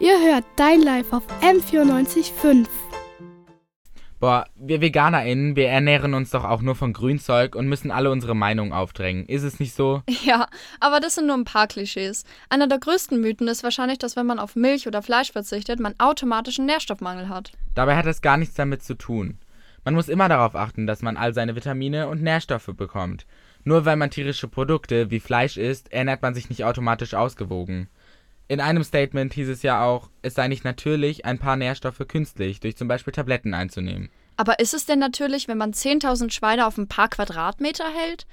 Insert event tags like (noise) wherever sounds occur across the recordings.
Ihr hört Dein Life auf M94.5. Boah, wir VeganerInnen, wir ernähren uns doch auch nur von Grünzeug und müssen alle unsere Meinung aufdrängen. Ist es nicht so? (laughs) Ja, aber das sind nur ein paar Klischees. Einer der größten Mythen ist wahrscheinlich, dass wenn man auf Milch oder Fleisch verzichtet, man automatisch einen Nährstoffmangel hat. Dabei hat das gar nichts damit zu tun. Man muss immer darauf achten, dass man all seine Vitamine und Nährstoffe bekommt. Nur weil man tierische Produkte wie Fleisch isst, ernährt man sich nicht automatisch ausgewogen. In einem Statement hieß es ja auch, es sei nicht natürlich, ein paar Nährstoffe künstlich durch zum Beispiel Tabletten einzunehmen. Aber ist es denn natürlich, wenn man 10.000 Schweine auf ein paar Quadratmeter hält?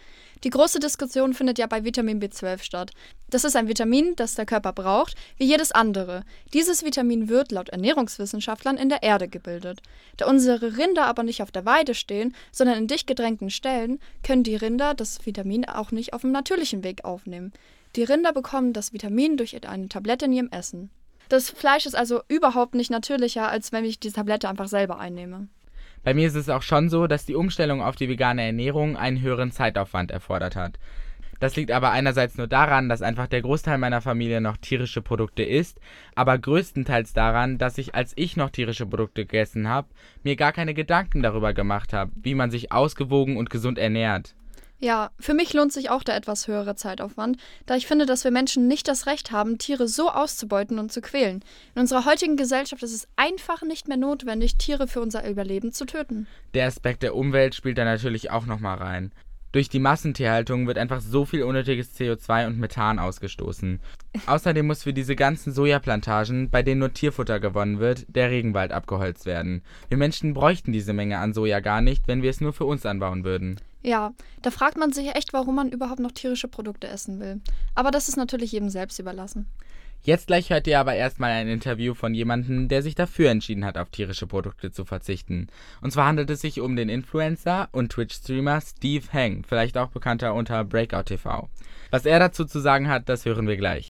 Die große Diskussion findet ja bei Vitamin B12 statt. Das ist ein Vitamin, das der Körper braucht, wie jedes andere. Dieses Vitamin wird laut Ernährungswissenschaftlern in der Erde gebildet. Da unsere Rinder aber nicht auf der Weide stehen, sondern in dicht gedrängten Stellen, können die Rinder das Vitamin auch nicht auf dem natürlichen Weg aufnehmen. Die Rinder bekommen das Vitamin durch eine Tablette in ihrem Essen. Das Fleisch ist also überhaupt nicht natürlicher, als wenn ich die Tablette einfach selber einnehme. Bei mir ist es auch schon so, dass die Umstellung auf die vegane Ernährung einen höheren Zeitaufwand erfordert hat. Das liegt aber einerseits nur daran, dass einfach der Großteil meiner Familie noch tierische Produkte isst, aber größtenteils daran, dass ich, als ich noch tierische Produkte gegessen habe, mir gar keine Gedanken darüber gemacht habe, wie man sich ausgewogen und gesund ernährt. Ja, für mich lohnt sich auch der etwas höhere Zeitaufwand, da ich finde, dass wir Menschen nicht das Recht haben, Tiere so auszubeuten und zu quälen. In unserer heutigen Gesellschaft ist es einfach nicht mehr notwendig, Tiere für unser Überleben zu töten. Der Aspekt der Umwelt spielt da natürlich auch nochmal rein. Durch die Massentierhaltung wird einfach so viel unnötiges CO2 und Methan ausgestoßen. Außerdem muss für diese ganzen Sojaplantagen, bei denen nur Tierfutter gewonnen wird, der Regenwald abgeholzt werden. Wir Menschen bräuchten diese Menge an Soja gar nicht, wenn wir es nur für uns anbauen würden. Ja, da fragt man sich echt, warum man überhaupt noch tierische Produkte essen will. Aber das ist natürlich jedem selbst überlassen. Jetzt gleich hört ihr aber erstmal ein Interview von jemandem, der sich dafür entschieden hat, auf tierische Produkte zu verzichten. Und zwar handelt es sich um den Influencer und Twitch-Streamer Steve Hang, vielleicht auch bekannter unter Breakout TV. Was er dazu zu sagen hat, das hören wir gleich.